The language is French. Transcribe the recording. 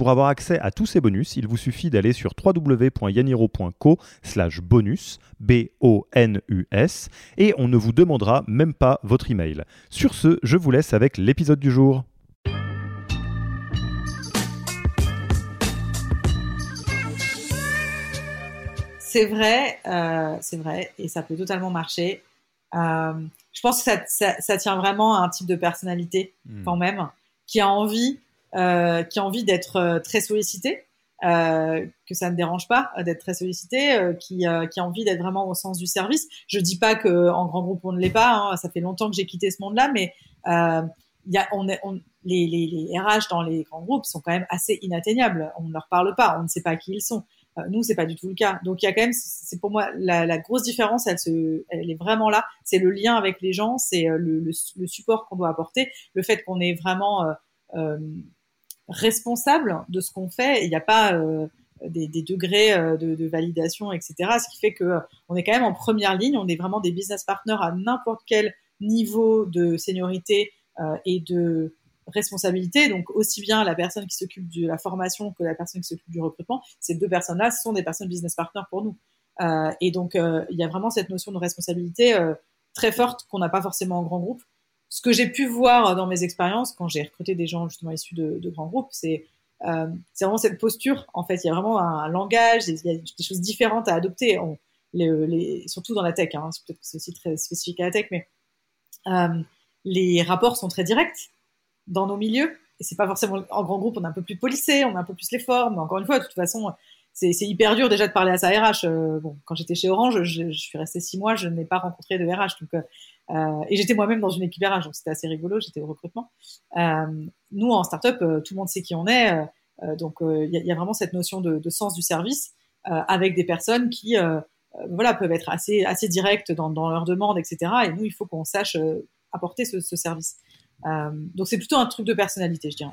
Pour avoir accès à tous ces bonus, il vous suffit d'aller sur www.yaniro.co slash bonus, B-O-N-U-S, et on ne vous demandera même pas votre email. Sur ce, je vous laisse avec l'épisode du jour. C'est vrai, euh, c'est vrai, et ça peut totalement marcher. Euh, je pense que ça, ça, ça, tient vraiment à un type de personnalité Hmm. quand même, qui a envie euh, qui a envie d'être euh, très sollicité, euh, que ça ne dérange pas euh, d'être très sollicité, euh, qui, euh, qui a envie d'être vraiment au sens du service. Je dis pas que en grand groupe on ne l'est pas, hein, ça fait longtemps que j'ai quitté ce monde-là, mais euh, y a, on est, on, les, les, les RH dans les grands groupes sont quand même assez inatteignables. On ne leur parle pas, on ne sait pas qui ils sont. Nous, c'est pas du tout le cas. Donc il y a quand même, c'est pour moi la, la grosse différence. Elle se, elle est vraiment là. C'est le lien avec les gens, c'est le, le, le support qu'on doit apporter, le fait qu'on est vraiment euh, responsable de ce qu'on fait. Il n'y a pas euh, des, des, degrés euh, de, de, validation, etc. Ce qui fait que euh, on est quand même en première ligne. On est vraiment des business partners à n'importe quel niveau de seniorité euh, et de responsabilité. Donc aussi bien la personne qui s'occupe de la formation que la personne qui s'occupe du recrutement. Ces deux personnes-là sont des personnes business partners pour nous. Euh, et donc il y a vraiment cette notion de responsabilité très forte qu'on n'a pas forcément en grand groupe ce que j'ai pu voir dans mes expériences quand j'ai recruté des gens justement issus de, de grands groupes, c'est euh, c'est vraiment cette posture. En fait, il y a vraiment un, langage, il y a des choses différentes à adopter, les, les, surtout dans la tech. Hein, Peut-être que c'est aussi très spécifique à la tech, mais euh, les rapports sont très directs dans nos milieux. Et c'est pas forcément en grand groupe, on est un peu plus policé, on a un peu plus les formes. Mais encore une fois, de toute façon, c'est hyper dur déjà de parler à sa RH. Euh, bon, quand j'étais chez Orange, je, je suis restée six mois, je n'ai pas rencontré de RH, donc euh, et j'étais moi-même dans une équipe RH, donc c'était assez rigolo, j'étais au recrutement. Euh, nous, en startup, euh, tout le monde sait qui on est, donc il y, a vraiment cette notion de, sens du service avec des personnes qui voilà, peuvent être assez, assez directes dans, leurs demandes, etc. Et nous, il faut qu'on sache apporter ce service. donc c'est plutôt un truc de personnalité, je dirais.